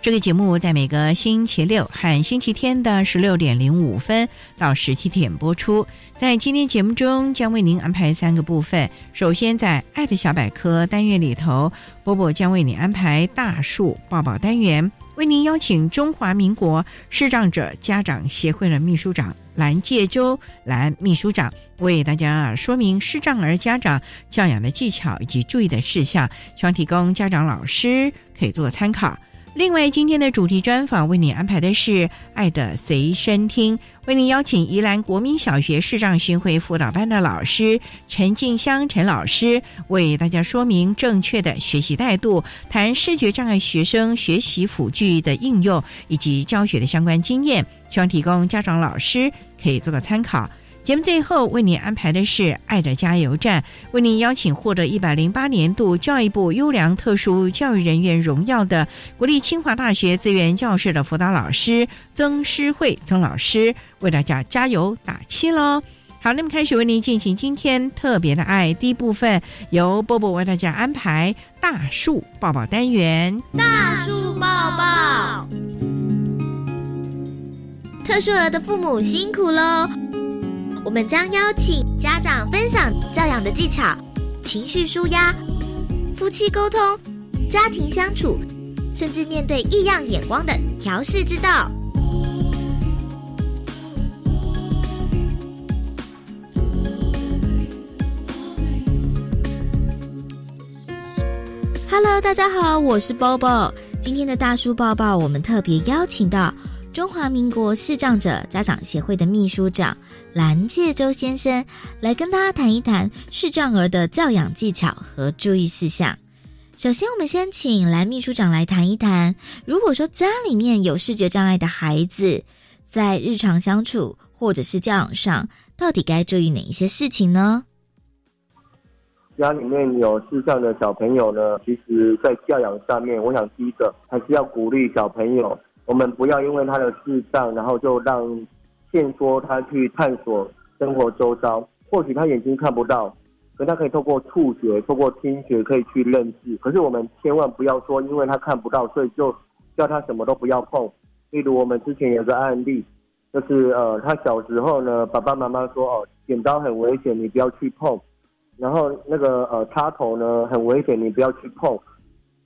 这个节目在每个星期六和星期天的十六点零五分到十七点播出。在今天节目中，将为您安排三个部分。首先，在“爱的小百科”单元里头，波波将为你安排“大树抱抱”单元，为您邀请中华民国视障者家长协会的秘书长蓝介洲蓝秘书长为大家说明视障儿家长教养的技巧以及注意的事项，希望提供家长老师可以做参考。另外，今天的主题专访为你安排的是《爱的随身听》，为您邀请宜兰国民小学视障巡回辅导班的老师陈静香陈老师，为大家说明正确的学习态度，谈视觉障碍学生学习辅具的应用以及教学的相关经验，希望提供家长老师可以做个参考。节目最后为您安排的是“爱的加油站”，为您邀请获得一百零八年度教育部优良特殊教育人员荣耀的国立清华大学资源教室的辅导老师曾诗慧曾老师，为大家加油打气喽！好，那么开始为您进行今天特别的爱第一部分，由波波为大家安排大树抱抱单元。大树抱抱，特殊儿的父母辛苦喽！我们将邀请家长分享教养的技巧、情绪舒压、夫妻沟通、家庭相处，甚至面对异样眼光的调试之道。Hello，大家好，我是 Bobo。今天的大叔抱抱，我们特别邀请到中华民国视障者家长协会的秘书长蓝介洲先生，来跟大家谈一谈视障儿的教养技巧和注意事项。首先，我们先请蓝秘书长来谈一谈，如果说家里面有视觉障碍的孩子，在日常相处或者是教养上，到底该注意哪一些事情呢？家里面有视障的小朋友呢，其实在教养上面，我想第一个还是要鼓励小朋友，我们不要因为他的智障，然后就让限缩他去探索生活周遭。或许他眼睛看不到，可他可以透过触觉、透过听觉可以去认识。可是我们千万不要说，因为他看不到，所以就叫他什么都不要碰。例如我们之前有个案例，就是呃，他小时候呢，爸爸妈妈说哦，剪刀很危险，你不要去碰。然后那个呃插头呢很危险，你不要去碰，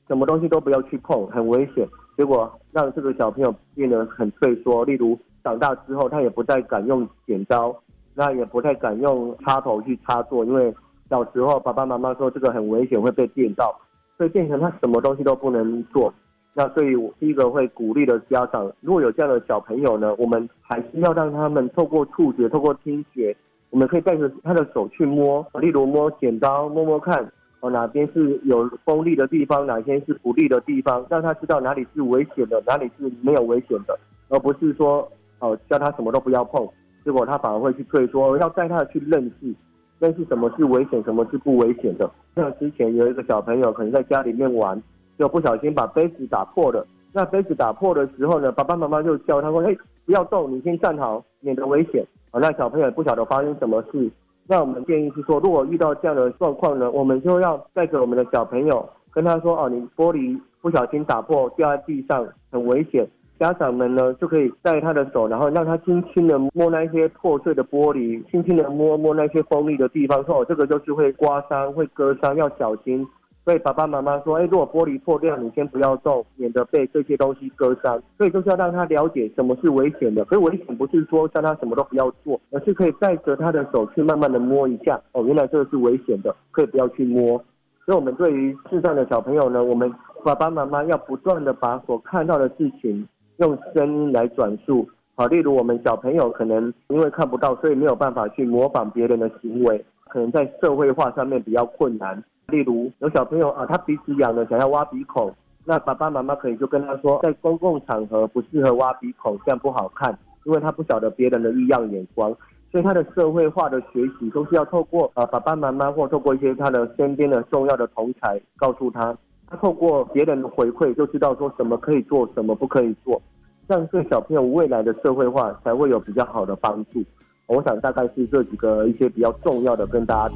什么东西都不要去碰，很危险。结果让这个小朋友变得很退缩，例如长大之后他也不再敢用剪刀，那也不太敢用插头去插座，因为小时候爸爸妈妈说这个很危险会被电到，所以变成他什么东西都不能做。那所以第一个会鼓励的家长，如果有这样的小朋友呢，我们还是要让他们透过触觉、透过听觉。我们可以带着他的手去摸，例如摸剪刀，摸摸看，哦哪边是有锋利的地方，哪些是不利的地方，让他知道哪里是危险的，哪里是没有危险的，而不是说哦叫他什么都不要碰，结果他反而会去退缩。要带他去认识，认识什么是危险，什么是不危险的。像之前有一个小朋友可能在家里面玩，就不小心把杯子打破了。那杯子打破的时候呢，爸爸妈妈就叫他说：“哎，不要动，你先站好，免得危险。”啊，那小朋友不晓得发生什么事。那我们建议是说，如果遇到这样的状况呢，我们就要带着我们的小朋友，跟他说：“哦，你玻璃不小心打破掉在地上，很危险。”家长们呢就可以带他的手，然后让他轻轻的摸那些破碎的玻璃，轻轻的摸摸那些锋利的地方，说：“哦，这个就是会刮伤、会割伤，要小心。”所以爸爸妈妈说：“哎，如果玻璃破掉，你先不要动，免得被这些东西割伤。”所以就是要让他了解什么是危险的。所以危险不是说叫他什么都不要做，而是可以带着他的手去慢慢的摸一下。哦，原来这个是危险的，可以不要去摸。所以，我们对于视障的小朋友呢，我们爸爸妈妈要不断的把所看到的事情用声音来转述。好，例如我们小朋友可能因为看不到，所以没有办法去模仿别人的行为，可能在社会化上面比较困难。例如有小朋友啊，他鼻子痒了，想要挖鼻孔，那爸爸妈妈可以就跟他说，在公共场合不适合挖鼻孔，这样不好看，因为他不晓得别人的异样眼光。所以他的社会化的学习都是要透过呃爸爸妈妈或透过一些他的身边的重要的同才告诉他，他透过别人的回馈就知道说什么可以做，什么不可以做，这样对小朋友未来的社会化才会有比较好的帮助。我想大概是这几个一些比较重要的跟大家。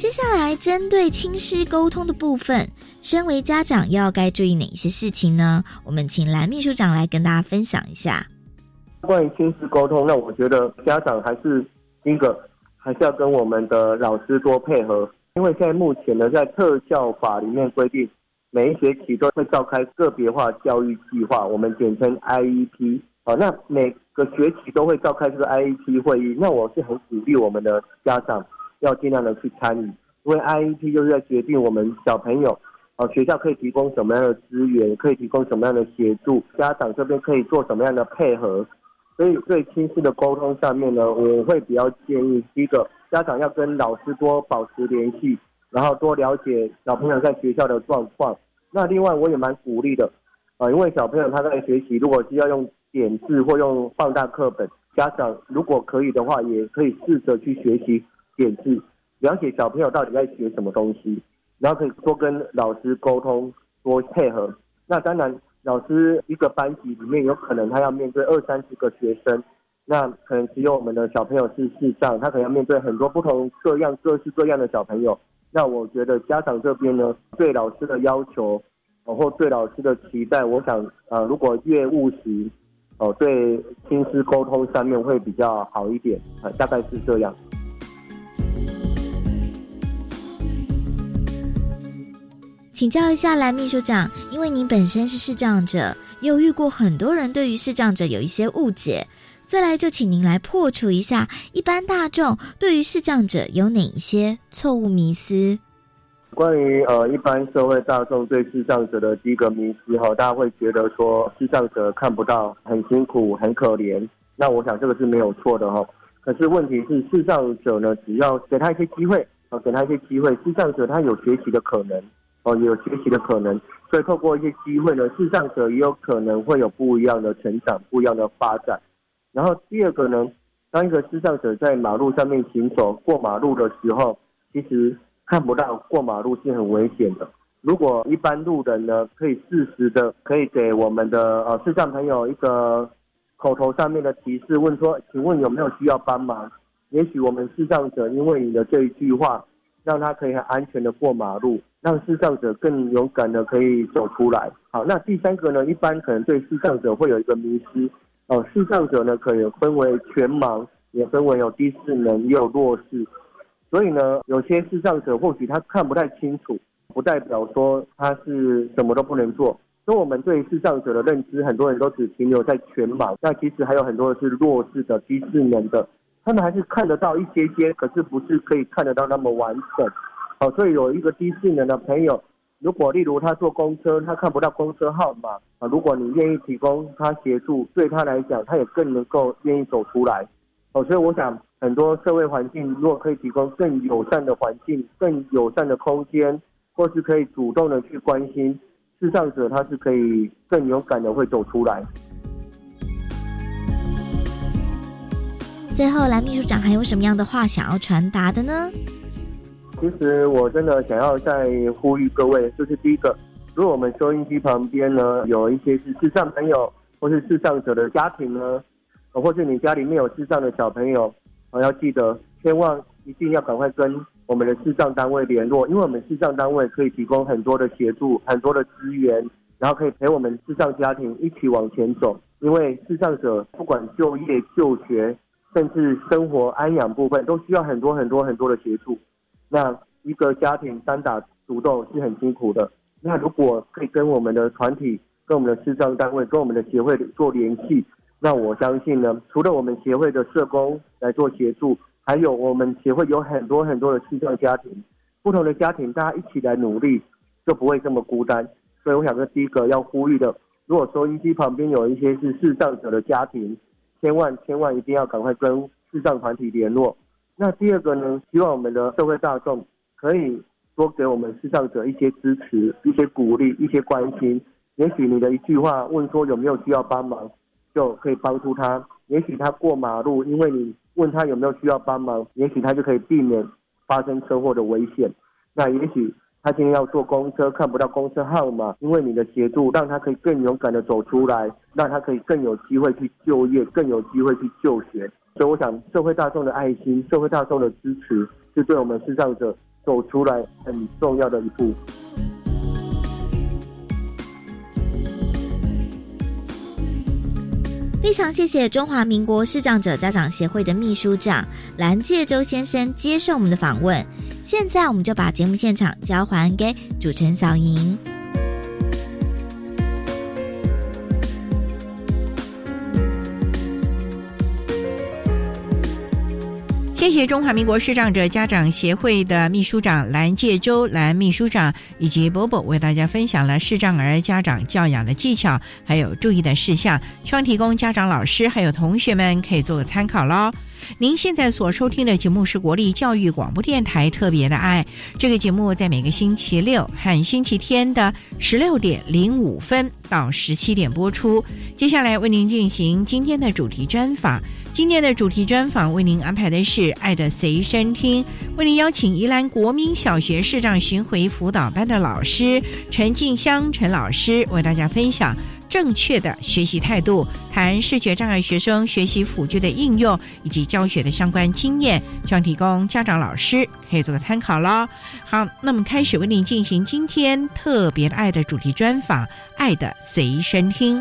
接下来针对亲师沟通的部分。身为家长，要该注意哪些事情呢？我们请蓝秘书长来跟大家分享一下。关于亲子沟通，那我觉得家长还是第一个，还是要跟我们的老师多配合。因为现在目前呢，在特教法里面规定，每一学期都会召开个别化教育计划，我们简称 IEP。好，那每个学期都会召开这个 IEP 会议。那我是很鼓励我们的家长要尽量的去参与，因为 IEP 就是在决定我们小朋友。呃，学校可以提供什么样的资源？可以提供什么样的协助？家长这边可以做什么样的配合？所以对亲子的沟通上面呢，我会比较建议，第一个家长要跟老师多保持联系，然后多了解小朋友在学校的状况。那另外我也蛮鼓励的，啊，因为小朋友他在学习，如果是要用点字或用放大课本，家长如果可以的话，也可以试着去学习点字，了解小朋友到底在学什么东西。然后可以多跟老师沟通，多配合。那当然，老师一个班级里面有可能他要面对二三十个学生，那可能只有我们的小朋友是视障，他可能要面对很多不同各样各式各样的小朋友。那我觉得家长这边呢，对老师的要求，或对老师的期待，我想啊，如果越务实，哦，对亲师沟通上面会比较好一点啊，大概是这样。请教一下蓝秘书长，因为您本身是视障者，有遇过很多人对于视障者有一些误解。再来，就请您来破除一下一般大众对于视障者有哪一些错误迷思。关于呃一般社会大众对视障者的第一个迷思哈，大家会觉得说视障者看不到，很辛苦，很可怜。那我想这个是没有错的哈。可是问题是视障者呢，只要给他一些机会，啊，给他一些机会，视障者他有学习的可能。哦，有学习的可能，所以透过一些机会呢，视障者也有可能会有不一样的成长，不一样的发展。然后第二个呢，当一个视障者在马路上面行走过马路的时候，其实看不到过马路是很危险的。如果一般路人呢，可以适时的可以给我们的呃视障朋友一个口头上面的提示，问说，请问有没有需要帮忙？也许我们视障者因为你的这一句话。让他可以很安全的过马路，让视障者更勇敢的可以走出来。好，那第三个呢？一般可能对视障者会有一个迷失哦，视障者呢可以分为全盲，也分为有低视能，也有弱视。所以呢，有些视障者或许他看不太清楚，不代表说他是什么都不能做。所以我们对视障者的认知，很多人都只停留在全盲，那其实还有很多是弱视的、低视能的。他们还是看得到一些些，可是不是可以看得到那么完整。好，所以有一个低智能的朋友，如果例如他坐公车，他看不到公车号码啊，如果你愿意提供他协助，对他来讲，他也更能够愿意走出来。哦，所以我想，很多社会环境如果可以提供更友善的环境、更友善的空间，或是可以主动的去关心智障者，他是可以更勇敢的会走出来。最后，蓝秘书长还有什么样的话想要传达的呢？其实我真的想要再呼吁各位，就是第一个，如果我们收音机旁边呢有一些是智障朋友或是智障者的家庭呢，或是你家里面有智障的小朋友，啊，要记得千万一定要赶快跟我们的智障单位联络，因为我们智障单位可以提供很多的协助、很多的资源，然后可以陪我们智障家庭一起往前走。因为智障者不管就业、就学，甚至生活安养部分，都需要很多很多很多的协助。那一个家庭单打独斗是很辛苦的。那如果可以跟我们的团体、跟我们的视障单位、跟我们的协会做联系，那我相信呢，除了我们协会的社工来做协助，还有我们协会有很多很多的视障家庭，不同的家庭大家一起来努力，就不会这么孤单。所以我想说，第一个要呼吁的。如果收音机旁边有一些是视障者的家庭，千万千万一定要赶快跟视障团体联络。那第二个呢，希望我们的社会大众可以多给我们视障者一些支持、一些鼓励、一些关心。也许你的一句话问说有没有需要帮忙，就可以帮助他。也许他过马路，因为你问他有没有需要帮忙，也许他就可以避免发生车祸的危险。那也许。他今天要坐公车，看不到公车号码，因为你的协助，让他可以更勇敢的走出来，让他可以更有机会去就业，更有机会去就学。所以，我想社会大众的爱心，社会大众的支持，是对我们视障者走出来很重要的一步。非常谢谢中华民国视障者家长协会的秘书长蓝介洲先生接受我们的访问。现在，我们就把节目现场交还给主持人小莹。谢谢中华民国视障者家长协会的秘书长蓝介洲蓝秘书长以及波波为大家分享了视障儿家长教养的技巧，还有注意的事项，希望提供家长、老师还有同学们可以做个参考喽。您现在所收听的节目是国立教育广播电台特别的爱，这个节目在每个星期六和星期天的十六点零五分到十七点播出。接下来为您进行今天的主题专访，今天的主题专访为您安排的是《爱的随身听》，为您邀请宜兰国民小学视障巡回辅导班的老师陈静香陈老师为大家分享。正确的学习态度，谈视觉障碍学生学习辅具的应用以及教学的相关经验，将提供家长、老师可以做个参考喽。好，那么开始为您进行今天特别的爱的主题专访，《爱的随身听》。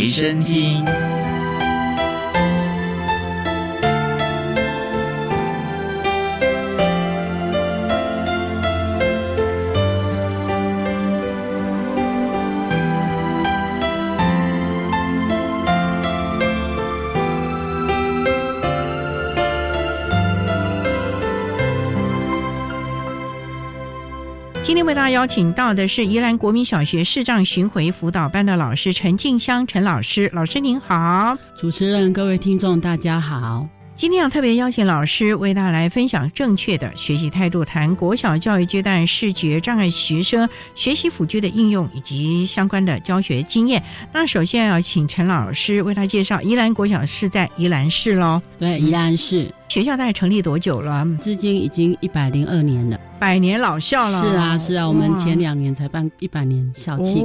随身听。邀请到的是宜兰国民小学视障巡回辅导班的老师陈静香陈老师，老师您好，主持人各位听众大家好。今天要特别邀请老师为大家来分享正确的学习态度，谈国小教育阶段视觉障碍学生学习辅具的应用以及相关的教学经验。那首先要请陈老师为他介绍，宜兰国小是在宜兰市喽？对，宜兰市学校大概成立多久了？至今已经一百零二年了，百年老校了。是啊，是啊，我们前两年才办一百年校庆。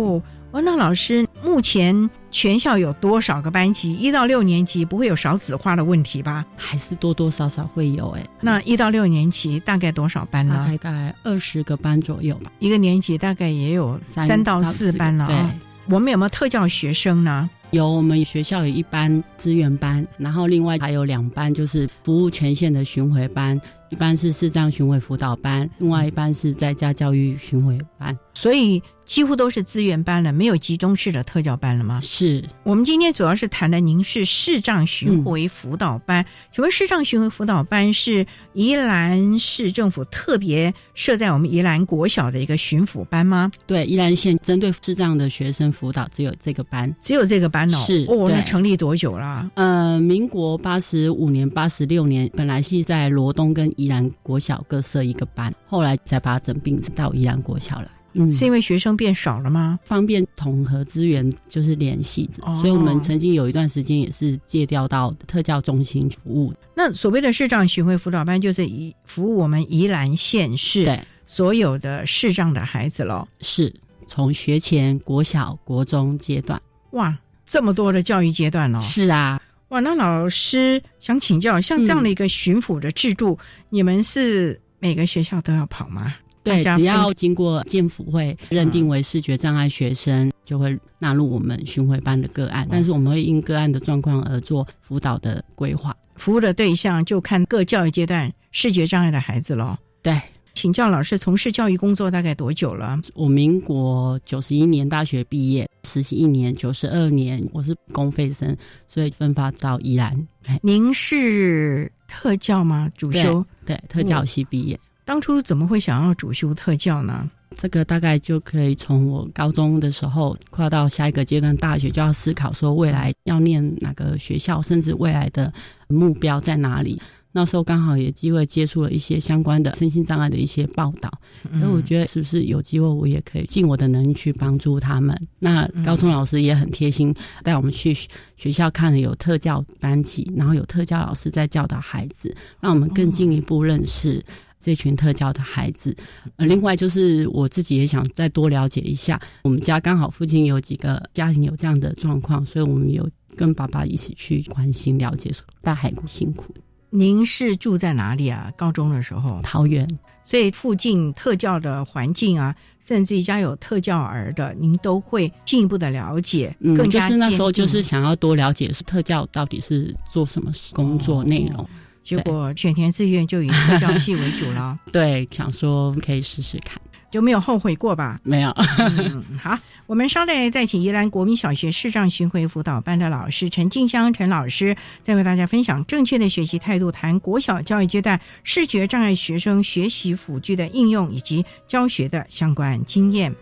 哦，那老师目前全校有多少个班级？一到六年级不会有少子化的问题吧？还是多多少少会有哎。那一到六年级大概多少班呢？大概二十个班左右吧。一个年级大概也有三到四班了啊。我们有没有特教学生呢？有，我们学校有一班资源班，然后另外还有两班就是服务全县的巡回班，一班是视障巡回辅导班，另外一班是在家教育巡回班。所以几乎都是资源班了，没有集中式的特教班了吗？是我们今天主要是谈的，您是视障巡回辅导班。请问视障巡回辅导班是宜兰市政府特别设在我们宜兰国小的一个巡抚班吗？对，宜兰县针对视障的学生辅导只有这个班，只有这个班哦。是哦，那成立多久啦？呃，民国八十五年、八十六年，本来是在罗东跟宜兰国小各设一个班，后来才把它整并到宜兰国小来。嗯，是因为学生变少了吗？方便统合资源，就是联系着，哦所以我们曾经有一段时间也是借调到特教中心服务。那所谓的视障巡回辅导班，就是以服务我们宜兰县市对，所有的视障的孩子喽。是从学前、国小、国中阶段。哇，这么多的教育阶段哦。是啊，哇，那老师想请教，像这样的一个巡抚的制度，你们是每个学校都要跑吗？对，只要经过建辅会认定为视觉障碍学生，就会纳入我们巡回班的个案。但是我们会因个案的状况而做辅导的规划。服务的对象就看各教育阶段视觉障碍的孩子喽。对请教老师，从事教育工作大概多久了？我民国九十一年大学毕业，实习一年，九十二年我是公费生，所以分发到宜兰。哎您是特教吗？主修？对，特教系毕业。当初怎么会想要主修特教呢？这个大概就可以从我高中的时候跨到下一个阶段，大学就要思考说未来要念哪个学校，甚至未来的目标在哪里。那时候刚好也机会接触了一些相关的身心障碍的一些报道，所以我觉得是不是有机会我也可以尽我的能力去帮助他们。那高中老师也很贴心，带我们去学校看了有特教班级，然后有特教老师在教导孩子，让我们更进一步认识。这群特教的孩子，呃，另外就是我自己也想再多了解一下，我们家刚好附近有几个家庭有这样的状况，所以我们有跟爸爸一起去关心了解，说大海辛苦。您是住在哪里啊？高中的时候，桃园所以附近特教的环境啊，甚至于家有特教儿的，您都会进一步的了解，嗯，更加就是那时候就是想要多了解特教到底是做什么工作内容，结果选填志愿就以科教系为主了，对，想说可以试试看，就没有后悔过吧？没有，嗯，好，我们稍待再请宜兰国民小学视障巡回辅导班的老师陈静香陈老师，再为大家分享正确的学习态度，谈国小教育阶段视觉障碍学生学习辅具的应用以及教学的相关经验。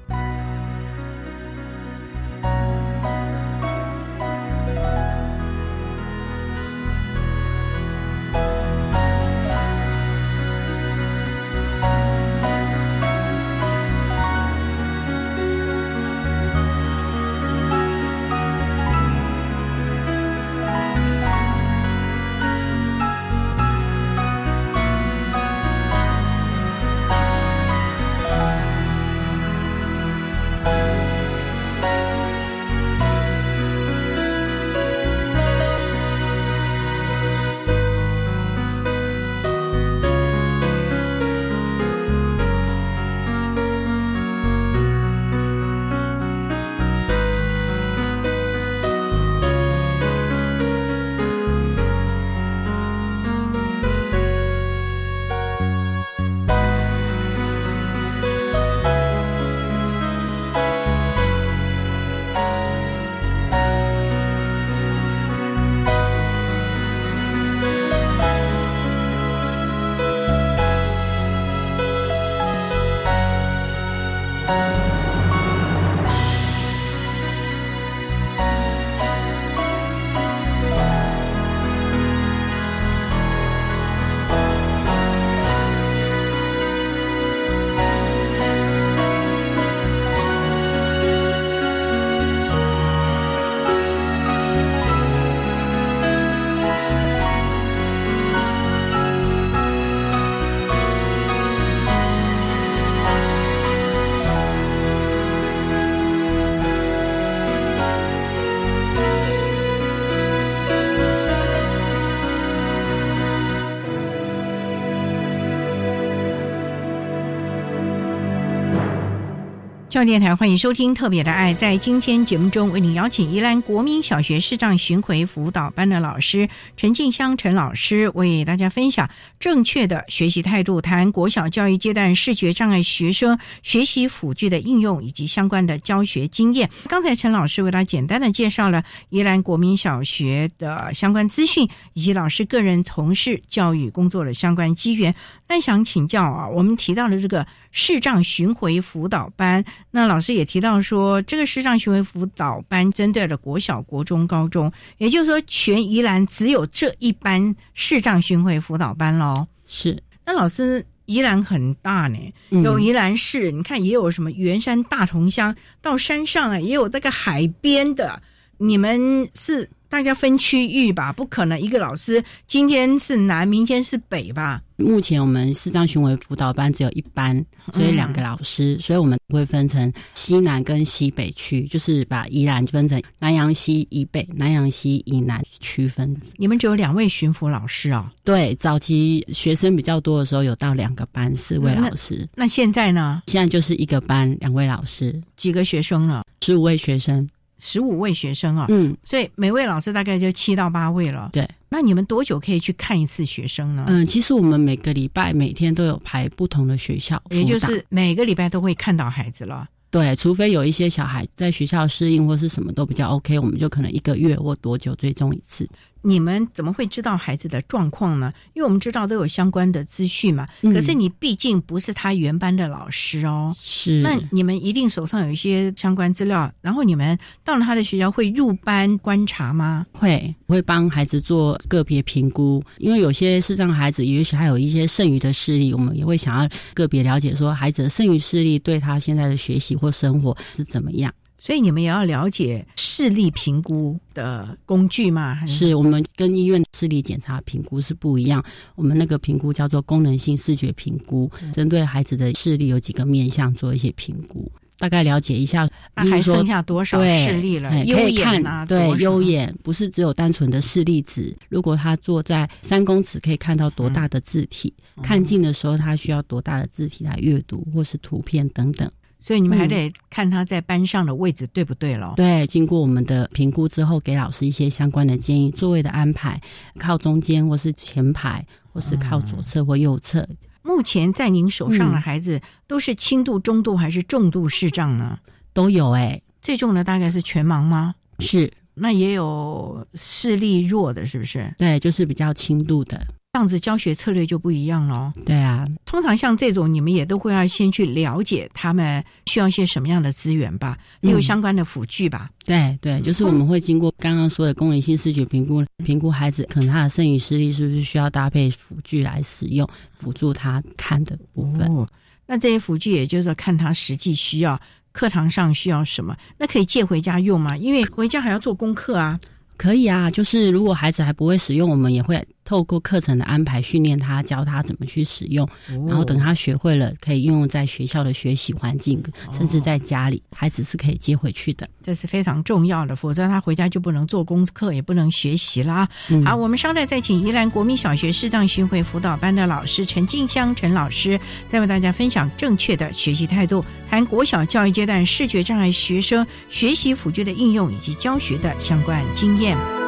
教电台欢迎收听《特别的爱》。在今天节目中，为您邀请宜兰国民小学视障巡回辅导班的老师陈静香陈老师，为大家分享正确的学习态度，谈国小教育阶段视觉障碍学生学习辅具的应用以及相关的教学经验。刚才陈老师为大家简单的介绍了宜兰国民小学的相关资讯，以及老师个人从事教育工作的相关机缘。那想请教啊，我们提到了这个视障巡回辅导班。那老师也提到说，这个视障巡回辅导班针对了国小、国中、高中，也就是说，全宜兰只有这一班视障巡回辅导班喽。是，那老师，宜兰很大呢，有宜兰市，你看也有什么圆山、大同乡，到山上啊，也有那个海边的，你们是？大家分区域吧，不可能一个老师今天是南，明天是北吧？目前我们视障巡回辅导班只有一班，所以两个老师，所以我们会分成西南跟西北区，就是把宜兰分成南洋西以北、南洋西以南区分。你们只有两位巡抚老师哦？对，早期学生比较多的时候有到两个班四位老师，那现在呢？现在就是一个班两位老师，几个学生了？十五位学生。十五位学生啊，嗯，所以每位老师大概就七到八位了。对，那你们多久可以去看一次学生呢？嗯，其实我们每个礼拜每天都有排不同的学校，也就是每个礼拜都会看到孩子了。对，除非有一些小孩在学校适应或是什么都比较 OK，我们就可能一个月或多久追踪一次。你们怎么会知道孩子的状况呢？因为我们知道都有相关的资讯嘛。可是你毕竟不是他原班的老师哦。是。那你们一定手上有一些相关资料，然后你们到了他的学校会入班观察吗？会，会帮孩子做个别评估。因为有些视障孩子，也许还有一些剩余的视力，我们也会想要个别了解，说孩子的剩余视力对他现在的学习或生活是怎么样。所以你们也要了解视力评估的工具吗？是我们跟医院视力检查评估是不一样。我们那个评估叫做功能性视觉评估，针对孩子的视力有几个面向做一些评估，大概了解一下。还剩下多少视力了？可以看对，优眼不是只有单纯的视力值。如果他坐在三公尺，可以看到多大的字体？看近的时候，他需要多大的字体来阅读，或是图片等等。所以你们还得看他在班上的位置对不对了？对，经过我们的评估之后，给老师一些相关的建议，座位的安排，靠中间或是前排，或是靠左侧或右侧。目前在您手上的孩子都是轻度、中度还是重度视障呢？都有哎，最重的大概是全盲吗？是，那也有视力弱的，是不是？对，就是比较轻度的。这样子教学策略就不一样了。对啊，通常像这种，你们也都会要先去了解他们需要一些什么样的资源吧，也有相关的辅具吧。对对，就是我们会经过刚刚说的功能性视觉评估，评估孩子可能他的剩余视力是不是需要搭配辅具来使用，辅助他看的部分。哦，那这些辅具也就是说看他实际需要，课堂上需要什么，那可以借回家用吗？因为回家还要做功课啊。可以啊，就是如果孩子还不会使用，我们也会透过课程的安排训练他，教他怎么去使用。然后等他学会了，可以应用在学校的学习环境，甚至在家里，孩子是可以接回去的。这是非常重要的，否则他回家就不能做功课，也不能学习啦。好，我们稍待再请宜兰国民小学视障巡回辅导班的老师陈静香陈老师，再为大家分享正确的学习态度，谈国小教育阶段视觉障碍学生学习辅具的应用以及教学的相关经验。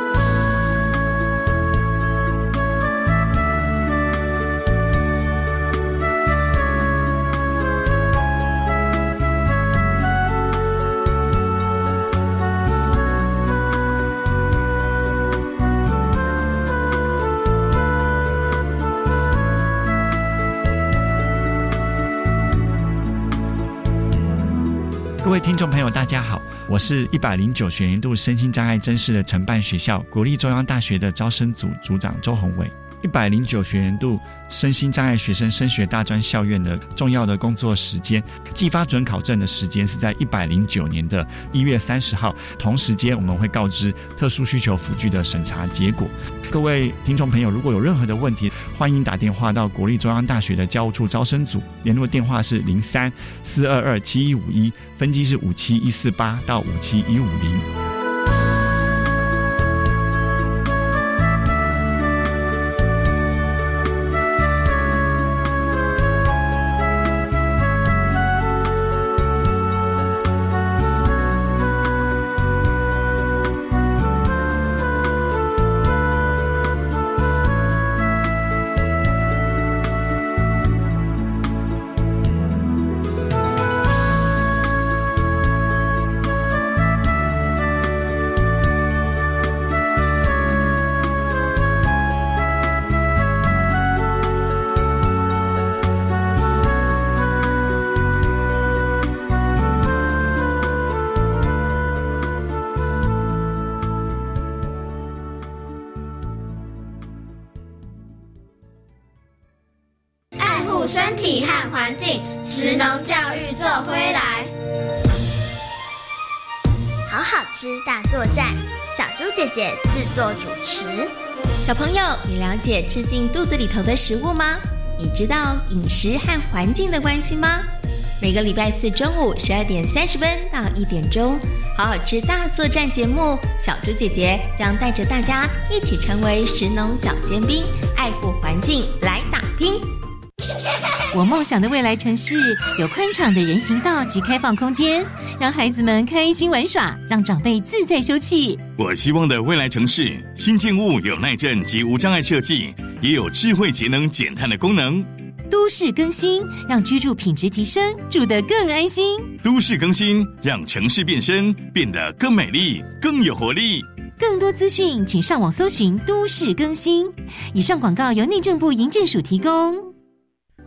位听众朋友，大家好。我是一百零九学年度身心障碍真试的承办学校国立中央大学的招生组组长周宏伟。一百零九学年度身心障碍学生升学大专校院的重要的工作时间，寄发准考证的时间是在一百零九年的一月三十号。同时间我们会告知特殊需求辅具的审查结果。各位听众朋友，如果有任何的问题，欢迎打电话到国立中央大学的教务处招生组，联络电话是零三四二二七一五一，分机是五七一四八到五七一五零。头的食物吗？你知道饮食和环境的关系吗？每个礼拜四中午十二点三十分到一点钟，好好吃大作战节目，小猪姐姐将带着大家一起成为食农小尖兵，爱护环境来打拼。我梦想的未来城市有宽敞的人行道及开放空间，让孩子们开心玩耍，让长辈自在休憩。我希望的未来城市新建物有耐震及无障碍设计，也有智慧节能减碳的功能。都市更新，让居住品质提升，住得更安心。都市更新，让城市变身，变得更美丽、更有活力。更多资讯，请上网搜寻“都市更新”。以上广告由内政部营建署提供。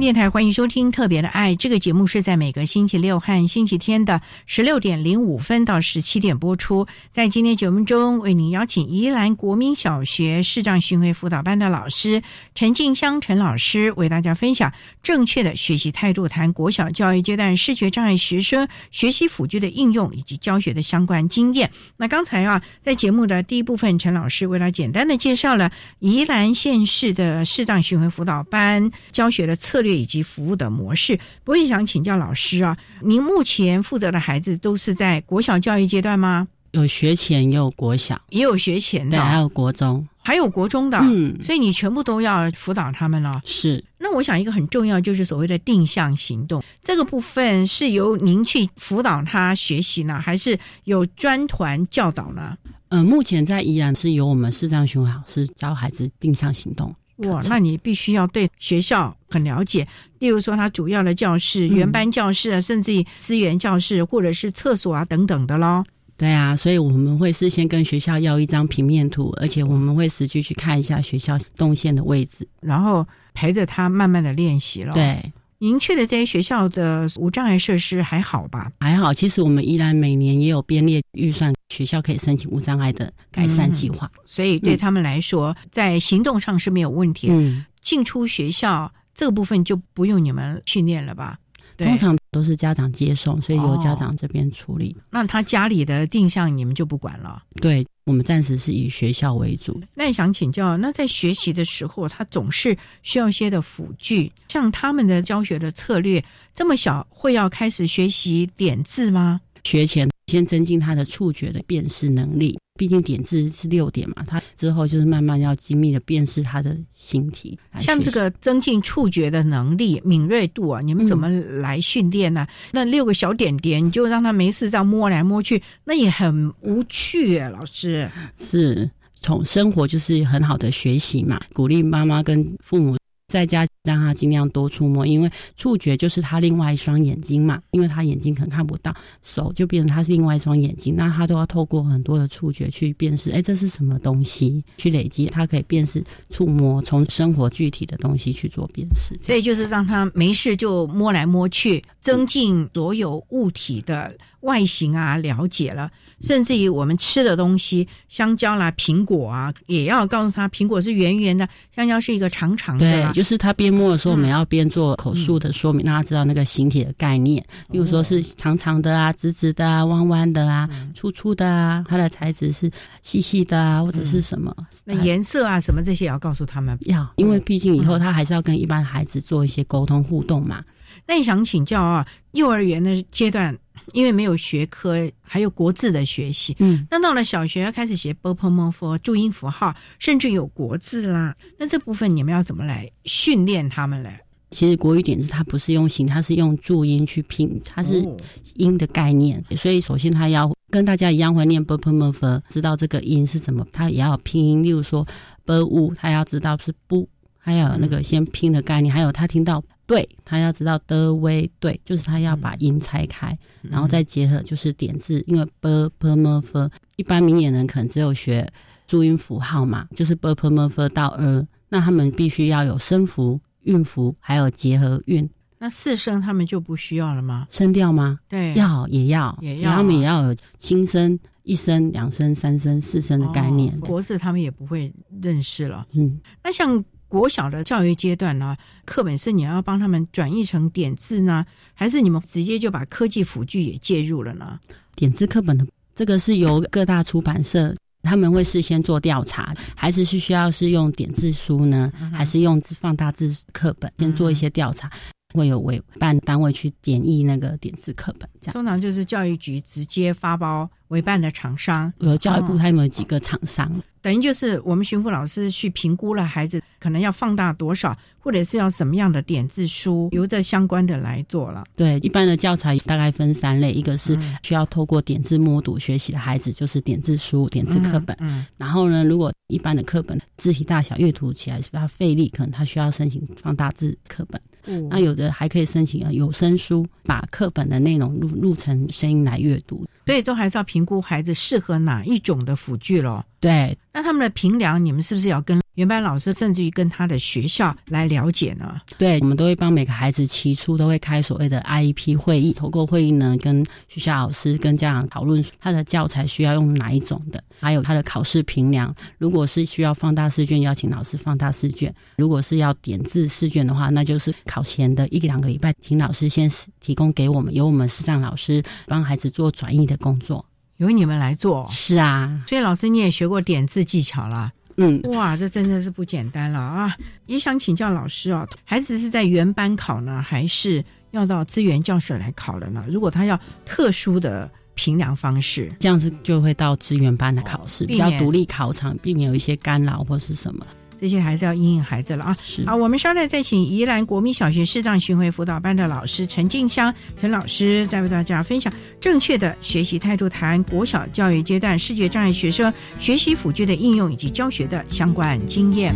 电台欢迎收听《特别的爱》这个节目，是在每个星期六和星期天的十六点零五分到十七点播出。在今天节目中，为您邀请宜兰国民小学视障巡回辅导班的老师陈静香陈老师，为大家分享正确的学习态度，谈国小教育阶段视觉障碍学生学习辅具的应用以及教学的相关经验。那刚才啊，在节目的第一部分，陈老师为了简单的介绍了宜兰县市的视障巡回辅导班教学的策。略以及服务的模式，我也想请教老师啊，您目前负责的孩子都是在国小教育阶段吗？有学前，也有国小，也有学前的，还有国中，还有国中的，嗯，所以你全部都要辅导他们了。是，那我想一个很重要就是所谓的定向行动，这个部分是由您去辅导他学习呢，还是有专团教导呢？呃，目前在宜兰是由我们视障巡老师教孩子定向行动。哇，那你必须要对学校很了解，例如说他主要的教室、原班教室啊，甚至于资源教室或者是厕所啊等等的喽。对啊，所以我们会事先跟学校要一张平面图，而且我们会实际去看一下学校动线的位置，然后陪着他慢慢的练习了。对。您去的这些学校的无障碍设施还好吧？还好，其实我们依然每年也有编列预算，学校可以申请无障碍的改善计划，所以对他们来说，在行动上是没有问题。嗯，进出学校这个部分就不用你们训练了吧？通常都是家长接送，所以由家长这边处理。那他家里的定向你们就不管了？对。我们暂时是以学校为主。那想请教，那在学习的时候，他总是需要一些的辅具，像他们的教学的策略，这么小会要开始学习点字吗？学前先增进他的触觉的辨识能力。毕竟点字是六点嘛，他之后就是慢慢要精密的辨识他的形体。像这个增进触觉的能力、敏锐度啊，你们怎么来训练呢？那六个小点点，你就让他没事这样摸来摸去，那也很无趣啊，老师。是从生活就是很好的学习嘛，鼓励妈妈跟父母。在家让他尽量多触摸，因为触觉就是他另外一双眼睛嘛，因为他眼睛可能看不到，手就变成他是另外一双眼睛，那他都要透过很多的触觉去辨识，哎，这是什么东西？去累积，他可以辨识触摸，从生活具体的东西去做辨识。所以就是让他没事就摸来摸去，增进所有物体的外形啊了解了。甚至于我们吃的东西，香蕉啦、苹果啊，也要告诉他，苹果是圆圆的，香蕉是一个长长的。对，就是他边摸的时候，我们要边做口述的说明，让他知道那个形体的概念。比如说是长长的啊、直直的啊、弯弯的啊、粗粗的啊，它的材质是细细的啊，或者是什么？那颜色啊，什么这些也要告诉他们。要，因为毕竟以后他还是要跟一般孩子做一些沟通互动嘛。那想请教啊，幼儿园的阶段。因为没有学科，还有国字的学习，嗯，那到了小学要开始写 b p m f 注音符号，甚至有国字啦。那这部分你们要怎么来训练他们呢？其实国语点字它不是用形，它是用注音去拼，它是音的概念。所以首先他要跟大家一样会念 b p m f，知道这个音是怎么，他也要有拼音。例如说 b u，他要知道是不，还有那个先拼的概念。还有他听到。对他要知道的微对，就是他要把音拆开，然后再结合就是点字，因为 b p m f 一般明眼人可能只有学注音符号嘛，就是 b p m f 到 e，那他们必须要有声符、韵符，还有结合韵。那四声他们就不需要了吗？声调吗？对，要也要，也要，他们也要有轻声、一声、两声、三声、四声的概念。国字他们也不会认识了。嗯，那像。国小的教育阶段呢，课本是你要帮他们转译成点字呢，还是你们直接就把科技辅具也介入了呢？点字课本的这个是由各大出版社他们会事先做调查，还是是需要是用点字书呢，还是用放大字课本先做一些调查，会有委办单位去点译那个点字课本，这样通常就是教育局直接发包委办的厂商，有教育部他有没有几个厂商？等于就是我们巡抚老师去评估了孩子可能要放大多少，或者是要什么样的点字书，由这相关的来做了。对，一般的教材大概分三类，一个是需要透过点字摸读学习的孩子，就是点字书、点字课本。嗯。然后呢，如果一般的课本字体大小阅读起来比较费力，可能他需要申请放大字课本。嗯。那有的还可以申请有声书，把课本的内容录录成声音来阅读。所以都还是要评估孩子适合哪一种的辅具喽。对。那他们的评量，你们是不是要跟原班老师，甚至于跟他的学校来了解呢？对，我们都会帮每个孩子起初都会开所谓的 IEP 会议，透过会议呢，跟学校老师、跟家长讨论他的教材需要用哪一种的，还有他的考试评量。如果是需要放大试卷，邀请老师放大试卷；如果是要点字试卷的话，那就是考前的一两个礼拜，请老师先提供给我们，由我们视障老师帮孩子做转译的工作。由你们来做是啊，所以老师你也学过点字技巧啦。嗯，哇，这真的是不简单了啊！也想请教老师哦，孩子是在原班考呢，还是要到资源教室来考的呢？如果他要特殊的评量方式，这样子就会到资源班的考试，比较独立考场，避免有一些干扰或是什么。这些还是要应应孩子了啊！是好，我们稍待再请宜兰国民小学视障巡回辅导班的老师陈静香陈老师，再为大家分享正确的学习态度，谈国小教育阶段视觉障碍学生学习辅具的应用以及教学的相关经验。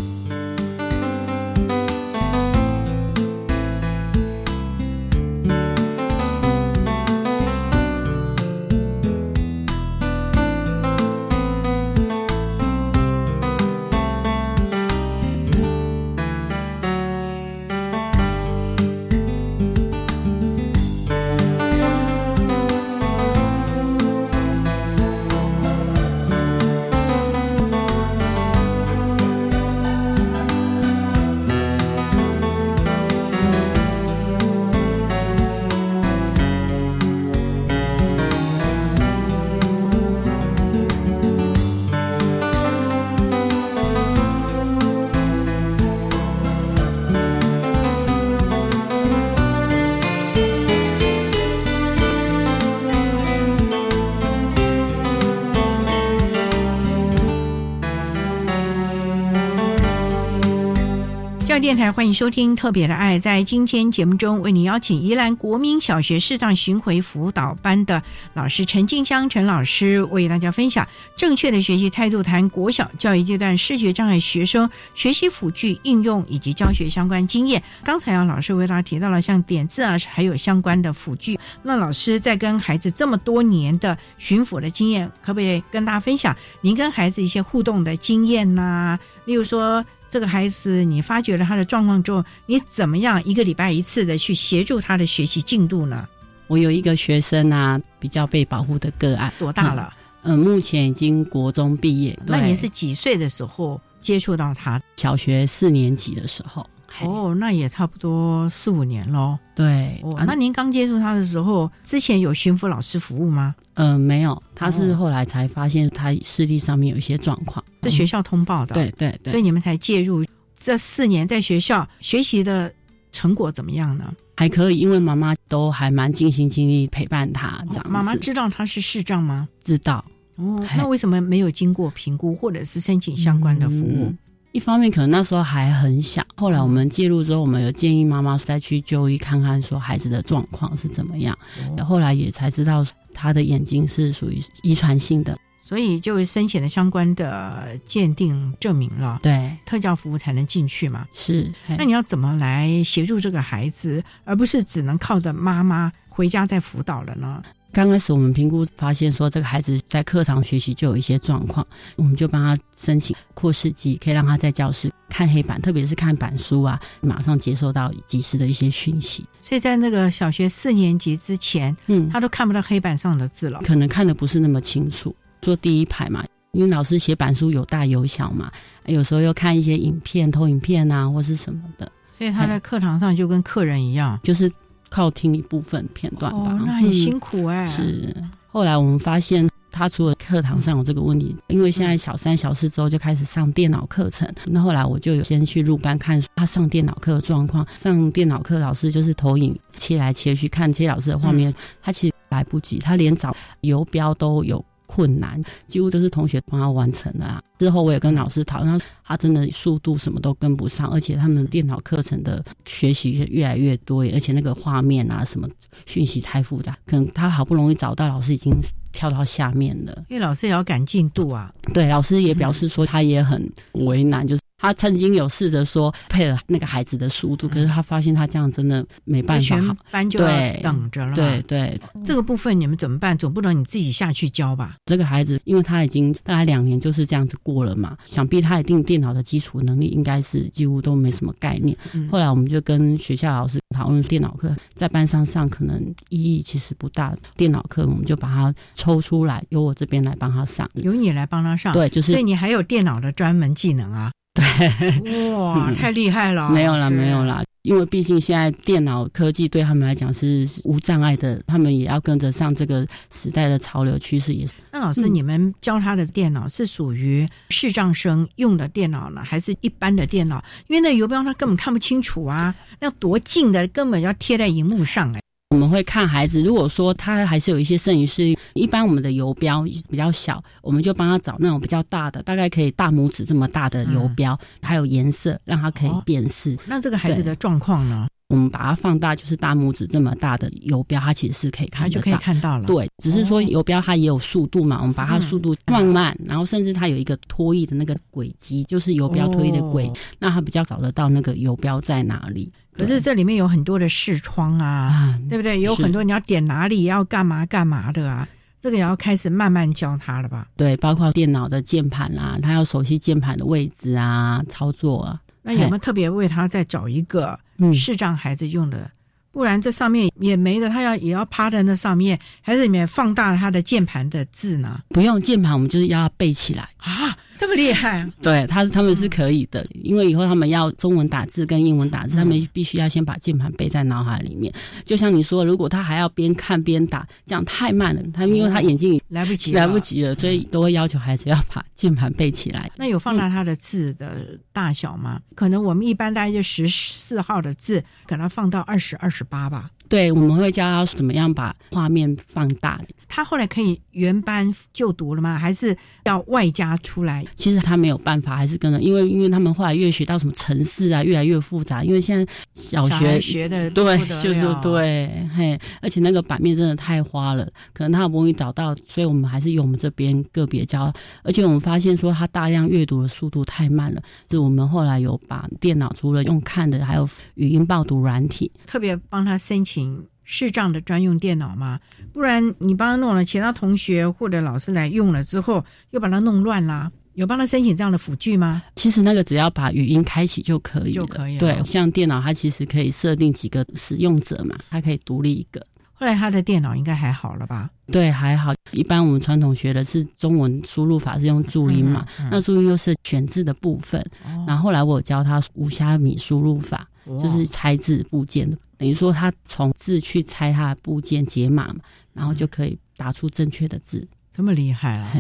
台欢迎收听《特别的爱》。在今天节目中，为你邀请宜兰国民小学视障巡回辅导班的老师陈静香陈老师，为大家分享正确的学习态度，谈国小教育阶段视觉障碍学生学习辅具应用以及教学相关经验。刚才啊，老师为大家提到了像点字啊，还有相关的辅具。那老师在跟孩子这么多年的巡抚的经验，可不可以跟大家分享您跟孩子一些互动的经验呐、例如说。这个孩子，你发觉了他的状况之后，你怎么样一个礼拜一次的去协助他的学习进度呢？我有一个学生啊，比较被保护的个案，多大了？嗯，目前已经国中毕业。那你是几岁的时候接触到他？小学四年级的时候。哦，那也差不多四五年喽。对，哦，那您刚接触他的时候，之前有巡抚老师服务吗？嗯，没有，他是后来才发现他视力上面有一些状况，是学校通报的。对对对，所以你们才介入。这四年在学校学习的成果怎么样呢？还可以，因为妈妈都还蛮尽心尽力陪伴他。这样，妈妈知道他是视障吗？知道。哦，那为什么没有经过评估或者是申请相关的服务？嗯一方面可能那时候还很小，后来我们介入之后，我们有建议妈妈再去就医看看，说孩子的状况是怎么样。哦后来也才知道他的眼睛是属于遗传性的，所以就申请了相关的鉴定证明了。对，特教服务才能进去嘛。是，那你要怎么来协助这个孩子，而不是只能靠着妈妈回家再辅导了呢？刚开始我们评估发现说这个孩子在课堂学习就有一些状况，我们就帮他申请扩视机，可以让他在教室看黑板，特别是看板书啊，马上接收到及时的一些讯息。所以在那个小学四年级之前，嗯，他都看不到黑板上的字了，可能看的不是那么清楚。坐第一排嘛，因为老师写板书有大有小嘛，有时候又看一些影片、投影片啊，或是什么的，所以他在课堂上就跟客人一样，就是。靠听一部分片段吧，哦、那很辛苦哎、嗯。是，后来我们发现他除了课堂上有这个问题，因为现在小三、小四之后就开始上电脑课程，那后来我就有先去入班看他上电脑课的状况。上电脑课老师就是投影切来切去看切老师的画面，嗯、他其实来不及，他连找游标都有。困难几乎都是同学帮他完成的啊。之后我也跟老师讨论，他真的速度什么都跟不上，而且他们电脑课程的学习越来越多，而且那个画面啊什么讯息太复杂，可能他好不容易找到老师已经跳到下面了。因为老师也要赶进度啊。对，老师也表示说他也很为难，就是。他曾经有试着说配合那个孩子的速度，可是他发现他这样真的没办法，全班就要等着了。对对，这个部分你们怎么办？总不能你自己下去教吧？这个孩子，因为他已经大概两年就是这样子过了嘛，想必他一定电脑的基础能力应该是几乎都没什么概念。嗯、后来我们就跟学校老师讨论，电脑课在班上上可能意义其实不大，电脑课我们就把它抽出来，由我这边来帮他上，由你来帮他上。对，就是所以你还有电脑的专门技能啊。对，哇，太厉害了！没有啦，没有啦，因为毕竟现在电脑科技对他们来讲是无障碍的，他们也要跟着上这个时代的潮流趋势。也是。那老师，嗯、你们教他的电脑是属于视障生用的电脑呢，还是一般的电脑？因为那游标他根本看不清楚啊，那多近的，根本要贴在荧幕上哎、欸。我们会看孩子，如果说他还是有一些剩余视力，一般我们的游标比较小，我们就帮他找那种比较大的，大概可以大拇指这么大的游标，嗯、还有颜色，让他可以辨识。哦、那这个孩子的状况呢？我们把它放大，就是大拇指这么大的游标，它其实是可以看得到，就可以看到了。对，只是说游标它也有速度嘛，我们把它速度放慢，嗯、然后甚至它有一个拖曳的那个轨迹，就是游标推的轨，哦、那它比较找得到那个游标在哪里。可是这里面有很多的视窗啊，啊对不对？有很多你要点哪里，要干嘛干嘛的啊。这个也要开始慢慢教他了吧？对，包括电脑的键盘啦，他要熟悉键盘的位置啊，操作啊。那有没有特别为他再找一个视障孩子用的？嗯、不然这上面也没了，他要也要趴在那上面，还是里面放大他的键盘的字呢？不用键盘，我们就是要背起来啊！这么厉害、啊？对，他他们是可以的，因为以后他们要中文打字跟英文打字，他们必须要先把键盘背在脑海里面。就像你说，如果他还要边看边打，这样太慢了，他因为他眼睛来不及来不及了，所以都会要求孩子要把键盘背起来。那有放大他的字的大小吗？可能我们一般大概就十四号的字，可能放到二十二十八吧。对，我们会教他怎么样把画面放大。他后来可以原班就读了吗？还是要外加出来？其实他没有办法，还是跟着，因为因为他们后来越学到什么城市啊，越来越复杂。因为现在小学学的对，就是对，嘿，而且那个版面真的太花了，可能他不容易找到，所以我们还是由我们这边个别教。而且我们发现说他大量阅读的速度太慢了，就我们后来有把电脑除了用看的，还有语音报读软体，特别帮他申请。视障的专用电脑吗？不然你帮他弄了，其他同学或者老师来用了之后，又把它弄乱啦。有帮他申请这样的辅具吗？其实那个只要把语音开启就可以，就可以。对，像电脑它其实可以设定几个使用者嘛，它可以独立一个。后来他的电脑应该还好了吧？对，还好。一般我们传统学的是中文输入法是用注音嘛，那注音又是选字的部分。然后后来我教他无虾米输入法。就是拆字部件的，等于说他从字去拆它的部件解码嘛，然后就可以打出正确的字，这么厉害啊。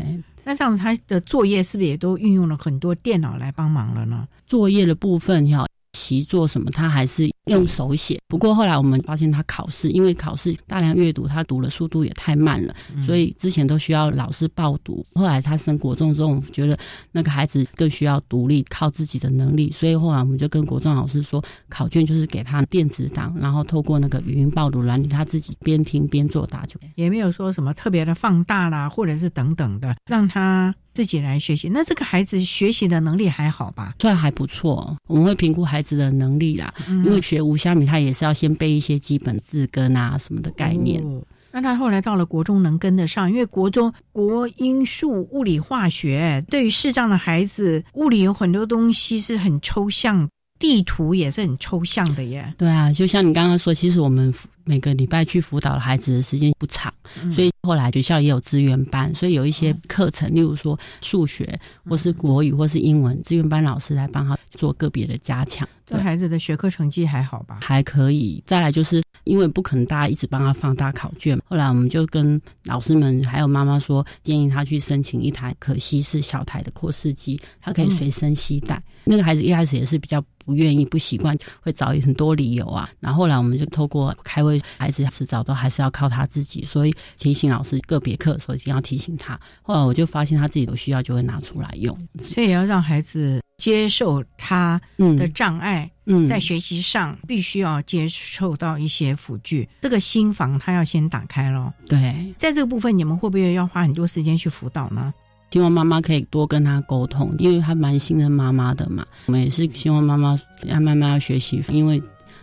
那这样他的作业是不是也都运用了很多电脑来帮忙了呢？作业的部分要。习作什么，他还是用手写。不过后来我们发现他考试，因为考试大量阅读，他读的速度也太慢了，所以之前都需要老师报读。后来他升国中之后，我们觉得那个孩子更需要独立，靠自己的能力，所以后来我们就跟国中老师说，考卷就是给他电子档，然后透过那个语音报读软体，他自己边听边作答就。也没有说什么特别的放大啦，或者是等等的，让他。自己来学习，那这个孩子学习的能力还好吧？算还不错。我们会评估孩子的能力啦，因为学无虾米，他也是要先背一些基本字根啊什么的概念。那他后来到了国中能跟得上，因为国中国英数物理化学对于视障的孩子，物理有很多东西是很抽象。地图也是很抽象的耶。对啊，就像你刚刚说，其实我们每个礼拜去辅导孩子的时间不长，所以后来学校也有资源班，所以有一些课程，例如说数学或是国语或是英文，资源班老师来帮他做个别的加强。对孩子的学科成绩还好吧？还可以。再来就是因为不可能大家一直帮他放大考卷，后来我们就跟老师们还有妈妈说，建议他去申请一台可稀释小台的扩视机，他可以随身携带。那个孩子一开始也是比较。不愿意、不习惯，会找很多理由啊。然后后来我们就透过开会，孩子迟早都还是要靠他自己，所以提醒老师个别课的时候一定要提醒他。后来我就发现他自己有需要就会拿出来用，所以也要让孩子接受他的障碍。嗯，在学习上必须要接受到一些辅具，这个心房他要先打开咯。对，在这个部分，你们会不会要花很多时间去辅导呢？希望妈妈可以多跟他沟通，因为他蛮信任妈妈的嘛。我们也是希望妈妈要慢慢要学习，因为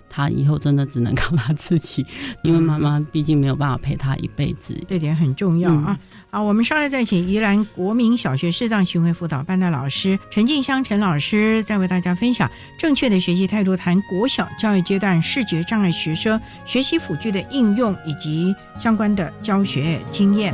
他以后真的只能靠他自己，因为妈妈毕竟没有办法陪他一辈子，这点很重要啊。好，我们稍后再请宜兰国民小学视障巡回辅导班的老师陈静香陈老师，再为大家分享正确的学习态度，谈国小教育阶段视觉障碍学生学习辅具的应用以及相关的教学经验。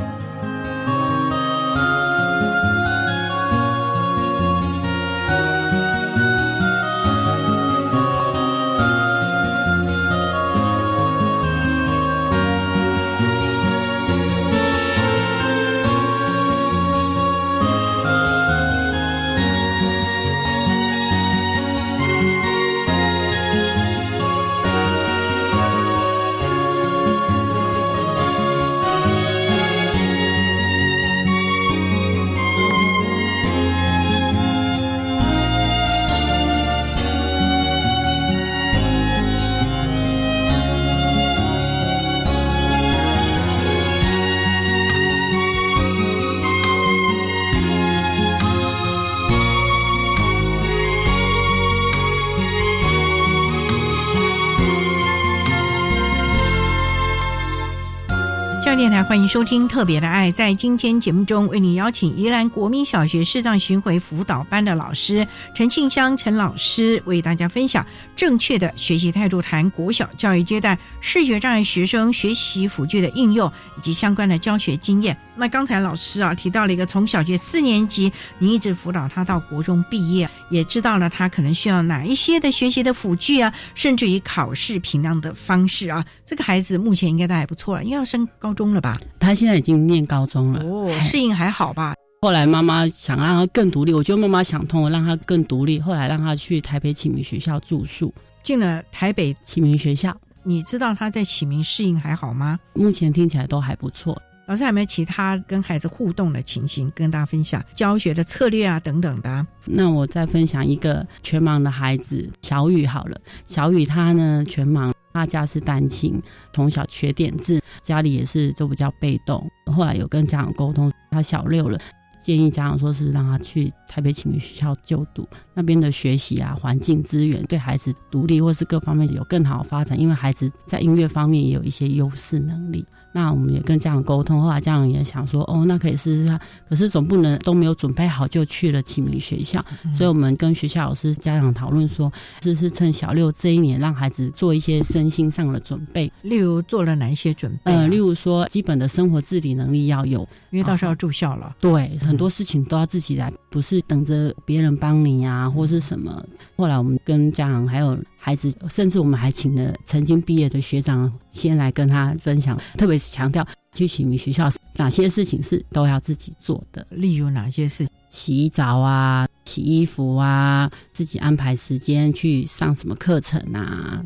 欢迎收听《特别的爱》。在今天节目中，为你邀请宜兰国民小学视障巡回辅导班的老师陈庆香陈老师，为大家分享正确的学习态度，谈国小教育阶段视觉障碍学生学习辅具的应用以及相关的教学经验。那刚才老师啊提到了一个，从小学四年级，你一直辅导他到国中毕业，也知道了他可能需要哪一些的学习的辅具啊，甚至于考试评量的方式啊。这个孩子目前应该都还不错了，应该要升高中。了吧？他现在已经念高中了，哦，适应还好吧？后来妈妈想让他更独立，我觉得妈妈想通了，让他更独立。后来让他去台北启明学校住宿，进了台北启明学校。你知道他在启明适应还好吗？目前听起来都还不错。老师，有没有其他跟孩子互动的情形跟大家分享？教学的策略啊，等等的。那我再分享一个全盲的孩子小雨好了。小雨他呢全盲，他家是单亲，从小缺点字，家里也是都比较被动。后来有跟家长沟通，他小六了。建议家长说是让他去台北启明学校就读，那边的学习啊、环境资源对孩子独立或是各方面有更好的发展，因为孩子在音乐方面也有一些优势能力。那我们也跟家长沟通，后来家长也想说，哦，那可以试试看，可是总不能都没有准备好就去了启明学校，所以我们跟学校老师、家长讨论说，是是趁小六这一年让孩子做一些身心上的准备，例如做了哪一些准备？呃，例如说基本的生活自理能力要有，因为到时候要住校了，对。很多事情都要自己来，不是等着别人帮你啊，或是什么。后来我们跟家长还有孩子，甚至我们还请了曾经毕业的学长先来跟他分享，特别是强调去启明学校哪些事情是都要自己做的，例如哪些事，洗澡啊、洗衣服啊，自己安排时间去上什么课程啊。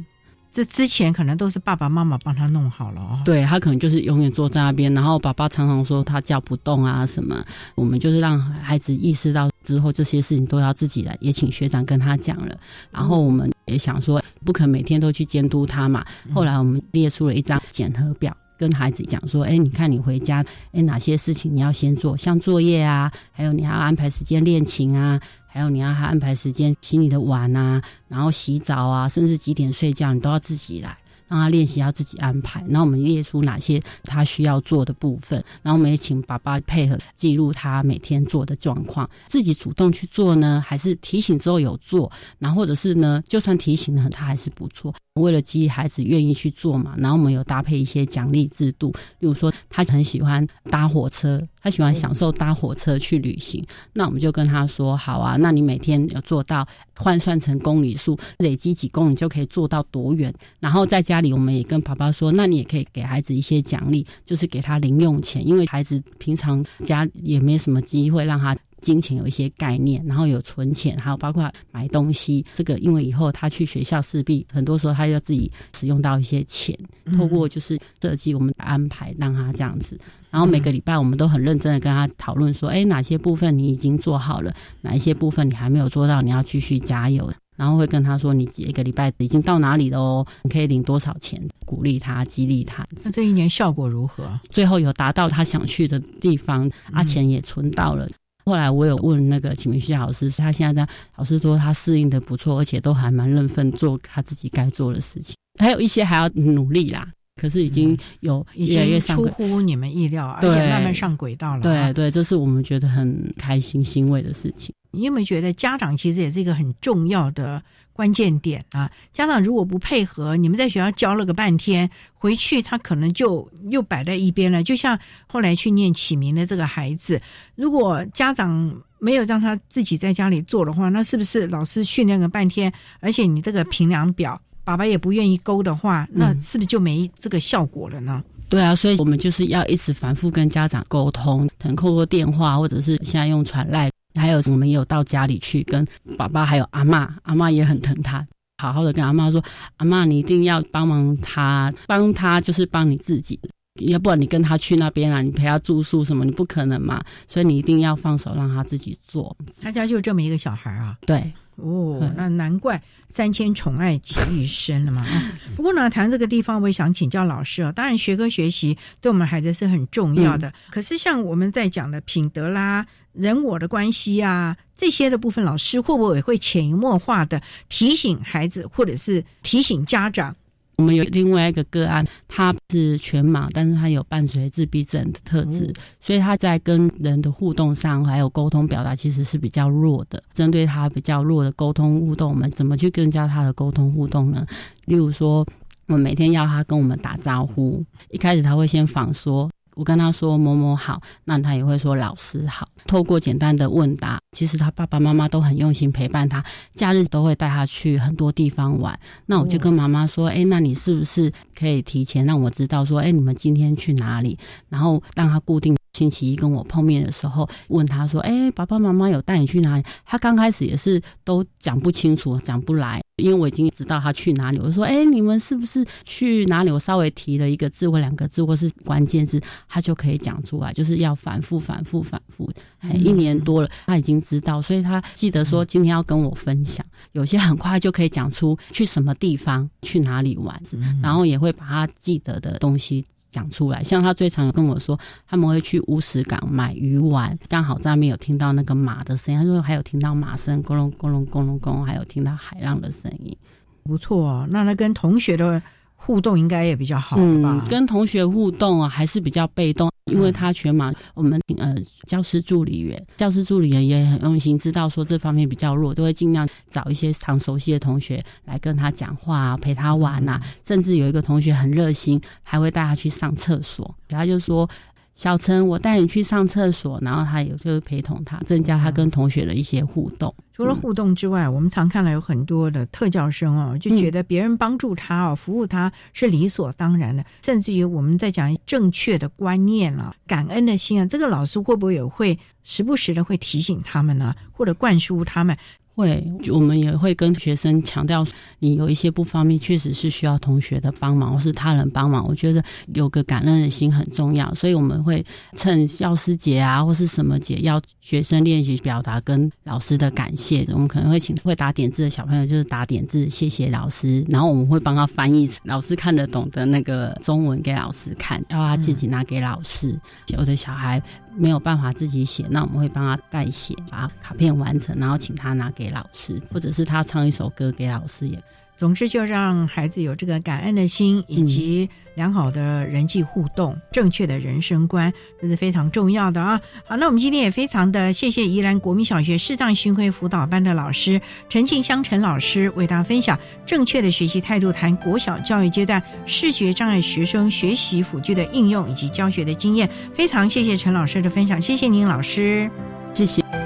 这之前可能都是爸爸妈妈帮他弄好了哦。对他可能就是永远坐在那边，然后爸爸常常说他叫不动啊什么。我们就是让孩子意识到之后这些事情都要自己来，也请学长跟他讲了。然后我们也想说，不可能每天都去监督他嘛。后来我们列出了一张检核表，跟孩子讲说：，哎，你看你回家，哎，哪些事情你要先做，像作业啊，还有你要安排时间练琴啊。还有你要他安排时间洗你的碗啊，然后洗澡啊，甚至几点睡觉，你都要自己来。让他练习要自己安排，然后我们列出哪些他需要做的部分，然后我们也请爸爸配合记录他每天做的状况。自己主动去做呢，还是提醒之后有做？然后或者是呢，就算提醒了他还是不错。为了激励孩子愿意去做嘛，然后我们有搭配一些奖励制度，例如说他很喜欢搭火车，他喜欢享受搭火车去旅行，那我们就跟他说好啊，那你每天要做到换算成公里数，累积几公里就可以做到多远，然后在。家里我们也跟爸爸说，那你也可以给孩子一些奖励，就是给他零用钱，因为孩子平常家也没什么机会让他金钱有一些概念，然后有存钱，还有包括买东西。这个因为以后他去学校势必很多时候他要自己使用到一些钱，透过就是设计我们的安排让他这样子。然后每个礼拜我们都很认真的跟他讨论说，哎，哪些部分你已经做好了，哪一些部分你还没有做到，你要继续加油。然后会跟他说：“你一个礼拜已经到哪里了哦？你可以领多少钱？鼓励他，激励他。那这一年效果如何？最后有达到他想去的地方，阿钱也存到了。后来我有问那个启明学校老师，他现在在老师说他适应的不错，而且都还蛮认份做他自己该做的事情。还有一些还要努力啦，可是已经有越来越出乎你们意料，而且慢慢上轨道了。对对，这是我们觉得很开心欣慰的事情。”你有没有觉得家长其实也是一个很重要的关键点啊？家长如果不配合，你们在学校教了个半天，回去他可能就又摆在一边了。就像后来去念启明的这个孩子，如果家长没有让他自己在家里做的话，那是不是老师训练个半天，而且你这个评量表爸爸也不愿意勾的话，那是不是就没这个效果了呢？对啊，所以我们就是要一直反复跟家长沟通，可能透过电话，或者是现在用传赖。还有我们也有到家里去跟爸爸还有阿妈，阿妈也很疼他，好好的跟阿妈说，阿妈你一定要帮忙他，帮他就是帮你自己，要不然你跟他去那边啊，你陪他住宿什么，你不可能嘛，所以你一定要放手让他自己做。他家就这么一个小孩啊？对。哦，那难怪三千宠爱集于身了嘛。不过呢，谈这个地方，我也想请教老师啊。当然，学科学习对我们孩子是很重要的。可是，像我们在讲的品德啦、人我的关系啊这些的部分，老师会不会也会潜移默化的提醒孩子，或者是提醒家长？我们有另外一个个案，他是全盲，但是他有伴随自闭症的特质，所以他在跟人的互动上，还有沟通表达，其实是比较弱的。针对他比较弱的沟通互动，我们怎么去增加他的沟通互动呢？例如说，我们每天要他跟我们打招呼，一开始他会先仿说。我跟他说某某好，那他也会说老师好。透过简单的问答，其实他爸爸妈妈都很用心陪伴他，假日都会带他去很多地方玩。那我就跟妈妈说，哎，那你是不是可以提前让我知道说，哎，你们今天去哪里？然后让他固定星期一跟我碰面的时候，问他说：“哎，爸爸妈妈有带你去哪里？”他刚开始也是都讲不清楚，讲不来，因为我已经知道他去哪里。我说：“哎，你们是不是去哪里？”我稍微提了一个字或两个字或是关键字，他就可以讲出来。就是要反复、反复、反复。哎，一年多了，他已经知道，所以他记得说今天要跟我分享。有些很快就可以讲出去什么地方、去哪里玩，然后也会把他记得的东西。讲出来，像他最常跟我说，他们会去乌石港买鱼丸，刚好在那边有听到那个马的声音，他说还有听到马声，咕隆咕隆咕隆咕隆，还有听到海浪的声音，不错。那他跟同学的。互动应该也比较好吧？跟同学互动啊，还是比较被动，因为他全马我们呃教师助理员，教师助理员也很用心，知道说这方面比较弱，都会尽量找一些常熟悉的同学来跟他讲话啊，陪他玩呐。甚至有一个同学很热心，还会带他去上厕所，他就说。小陈，我带你去上厕所，然后他也就是陪同他，增加他跟同学的一些互动。除了互动之外，我们常看到有很多的特教生哦，就觉得别人帮助他哦，服务他是理所当然的。甚至于我们在讲正确的观念啊，感恩的心啊，这个老师会不会也会时不时的会提醒他们呢，或者灌输他们？会，我们也会跟学生强调，你有一些不方便，确实是需要同学的帮忙或是他人帮忙。我觉得有个感恩的心很重要，所以我们会趁教师节啊或是什么节，要学生练习表达跟老师的感谢。我们可能会请会打点字的小朋友，就是打点字，谢谢老师。然后我们会帮他翻译成老师看得懂的那个中文给老师看，要他自己拿给老师。有的小孩。没有办法自己写，那我们会帮他代写，把卡片完成，然后请他拿给老师，或者是他唱一首歌给老师也。总之，就让孩子有这个感恩的心，以及良好的人际互动、正确的人生观，这是非常重要的啊！好，那我们今天也非常的谢谢宜兰国民小学视障巡回辅导班的老师陈庆香陈老师，为大家分享正确的学习态度，谈国小教育阶段视觉障碍学生学习辅具的应用以及教学的经验。非常谢谢陈老师的分享，谢谢您，老师，谢谢。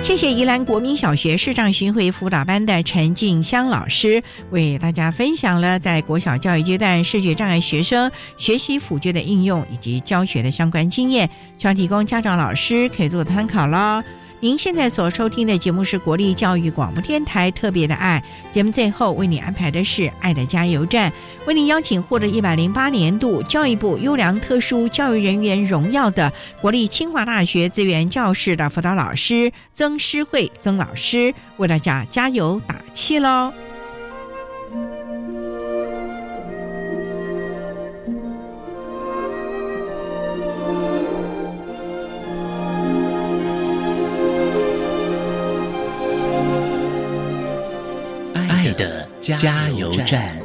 谢谢宜兰国民小学视障巡回辅导班的陈静香老师为大家分享了在国小教育阶段视觉障碍学生学习辅具的应用以及教学的相关经验，希望提供家长老师可以做参考喽。您现在所收听的节目是国立教育广播电台特别的爱节目，最后为你安排的是爱的加油站，为您邀请获得一百零八年度教育部优良特殊教育人员荣耀的国立清华大学资源教室的辅导老师曾诗慧曾老师，为大家加油打气喽。加油站。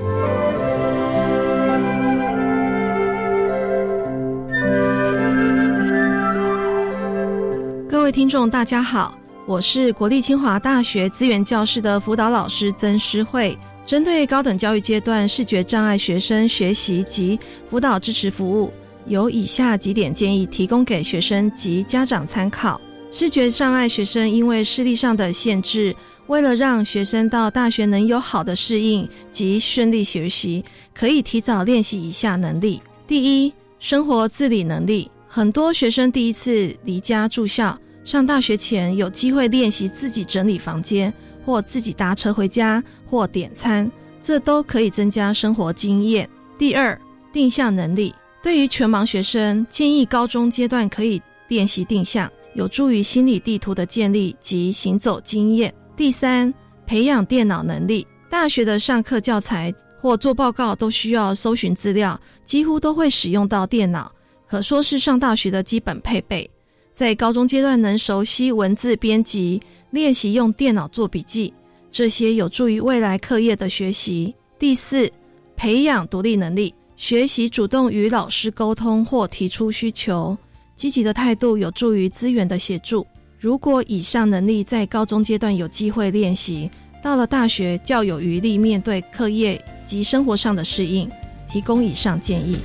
各位听众，大家好，我是国立清华大学资源教室的辅导老师曾诗慧。针对高等教育阶段视觉障碍学生学习及辅导支持服务，有以下几点建议，提供给学生及家长参考。视觉障碍学生因为视力上的限制。为了让学生到大学能有好的适应及顺利学习，可以提早练习以下能力：第一，生活自理能力。很多学生第一次离家住校，上大学前有机会练习自己整理房间，或自己搭车回家，或点餐，这都可以增加生活经验。第二，定向能力。对于全盲学生，建议高中阶段可以练习定向，有助于心理地图的建立及行走经验。第三，培养电脑能力。大学的上课教材或做报告都需要搜寻资料，几乎都会使用到电脑，可说是上大学的基本配备。在高中阶段能熟悉文字编辑，练习用电脑做笔记，这些有助于未来课业的学习。第四，培养独立能力，学习主动与老师沟通或提出需求，积极的态度有助于资源的协助。如果以上能力在高中阶段有机会练习，到了大学较有余力面对课业及生活上的适应，提供以上建议。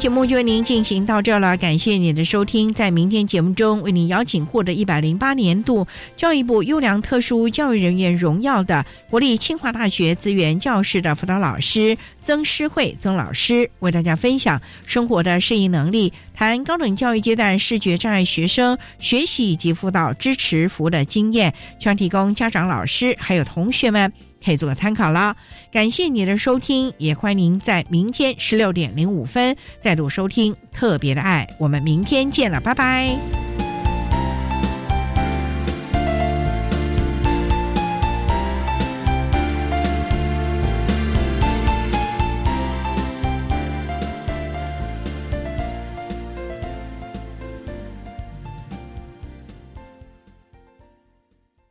节目就为您进行到这了，感谢您的收听。在明天节目中，为您邀请获得一百零八年度教育部优良特殊教育人员荣耀的国立清华大学资源教室的辅导老师曾诗慧曾老师，为大家分享生活的适应能力，谈高等教育阶段视觉障碍学生学习以及辅导支持服务的经验，全提供家长、老师还有同学们。可以做个参考了。感谢你的收听，也欢迎您在明天十六点零五分再度收听《特别的爱》。我们明天见了，拜拜。